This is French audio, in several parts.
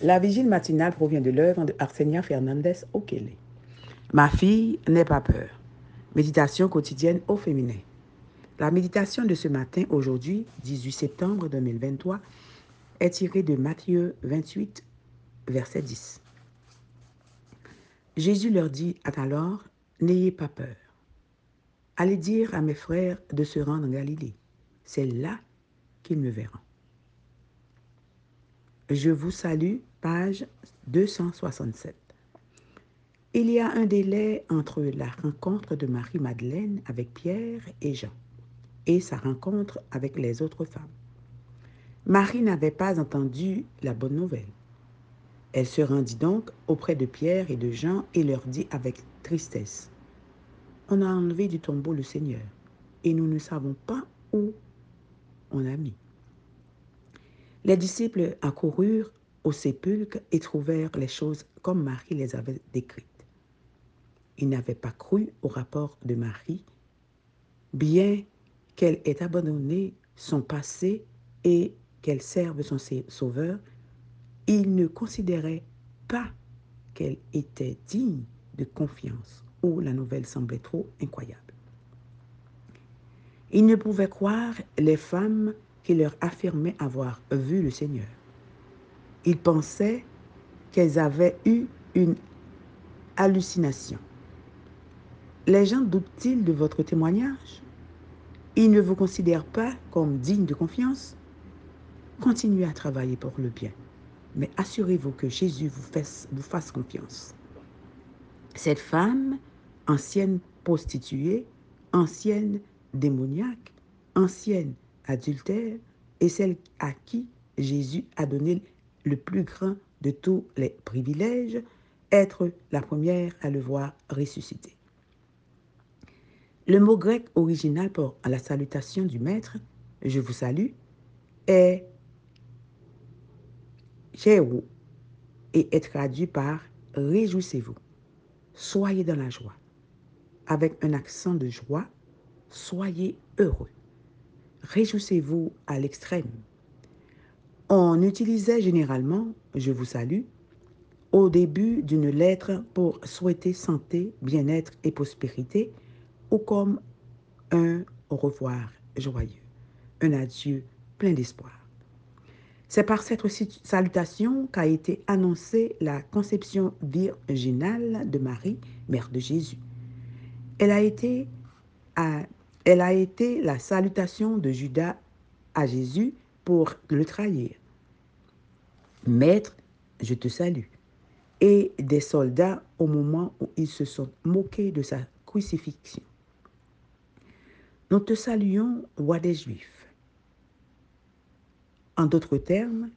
La vigile matinale provient de l'œuvre de Arsenia Fernandez Okele. Ma fille, n'aie pas peur. Méditation quotidienne au féminin. La méditation de ce matin, aujourd'hui, 18 septembre 2023, est tirée de Matthieu 28, verset 10. Jésus leur dit alors, N'ayez pas peur. Allez dire à mes frères de se rendre en Galilée. C'est là qu'ils me verront. Je vous salue, page 267. Il y a un délai entre la rencontre de Marie-Madeleine avec Pierre et Jean et sa rencontre avec les autres femmes. Marie n'avait pas entendu la bonne nouvelle. Elle se rendit donc auprès de Pierre et de Jean et leur dit avec tristesse, On a enlevé du tombeau le Seigneur et nous ne savons pas où on l'a mis. Les disciples accoururent au sépulcre et trouvèrent les choses comme Marie les avait décrites. Ils n'avaient pas cru au rapport de Marie, bien qu'elle ait abandonné son passé et qu'elle serve son sauveur, ils ne considéraient pas qu'elle était digne de confiance ou la nouvelle semblait trop incroyable. Ils ne pouvaient croire les femmes qui leur affirmaient avoir vu le Seigneur. Ils pensaient qu'elles avaient eu une hallucination. Les gens doutent-ils de votre témoignage? Ils ne vous considèrent pas comme digne de confiance? Continuez à travailler pour le bien, mais assurez-vous que Jésus vous fasse, vous fasse confiance. Cette femme, ancienne prostituée, ancienne démoniaque, ancienne adultère, est celle à qui Jésus a donné le plus grand de tous les privilèges, être la première à le voir ressusciter. Le mot grec original pour la salutation du Maître, je vous salue, est Jéhu et est traduit par réjouissez-vous, soyez dans la joie. Avec un accent de joie, soyez heureux. Réjouissez-vous à l'extrême. On utilisait généralement je vous salue au début d'une lettre pour souhaiter santé, bien-être et prospérité ou comme un au revoir joyeux, un adieu plein d'espoir. C'est par cette salutation qu'a été annoncée la conception virginale de Marie, mère de Jésus. Elle a été, elle a été la salutation de Judas à Jésus pour le trahir. Maître, je te salue. Et des soldats au moment où ils se sont moqués de sa crucifixion. Nous te saluons, roi des Juifs. En d'autres termes,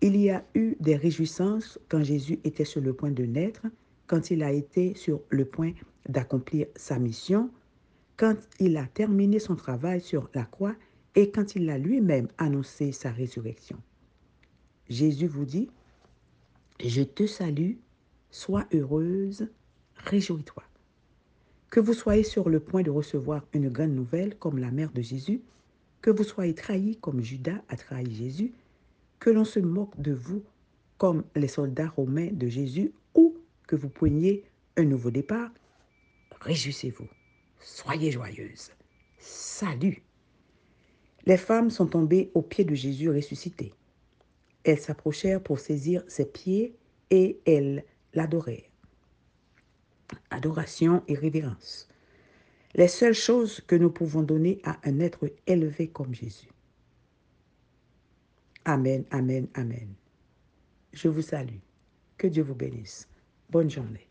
il y a eu des réjouissances quand Jésus était sur le point de naître, quand il a été sur le point d'accomplir sa mission, quand il a terminé son travail sur la croix et quand il a lui-même annoncé sa résurrection. Jésus vous dit, je te salue, sois heureuse, réjouis-toi. Que vous soyez sur le point de recevoir une grande nouvelle comme la mère de Jésus, que vous soyez trahis comme Judas a trahi Jésus, que l'on se moque de vous comme les soldats romains de Jésus, ou que vous preniez un nouveau départ, réjouissez-vous, soyez joyeuses. Salut. Les femmes sont tombées aux pieds de Jésus ressuscité. Elles s'approchèrent pour saisir ses pieds et elles l'adorèrent. Adoration et révérence les seules choses que nous pouvons donner à un être élevé comme Jésus. Amen, amen, amen. Je vous salue. Que Dieu vous bénisse. Bonne journée.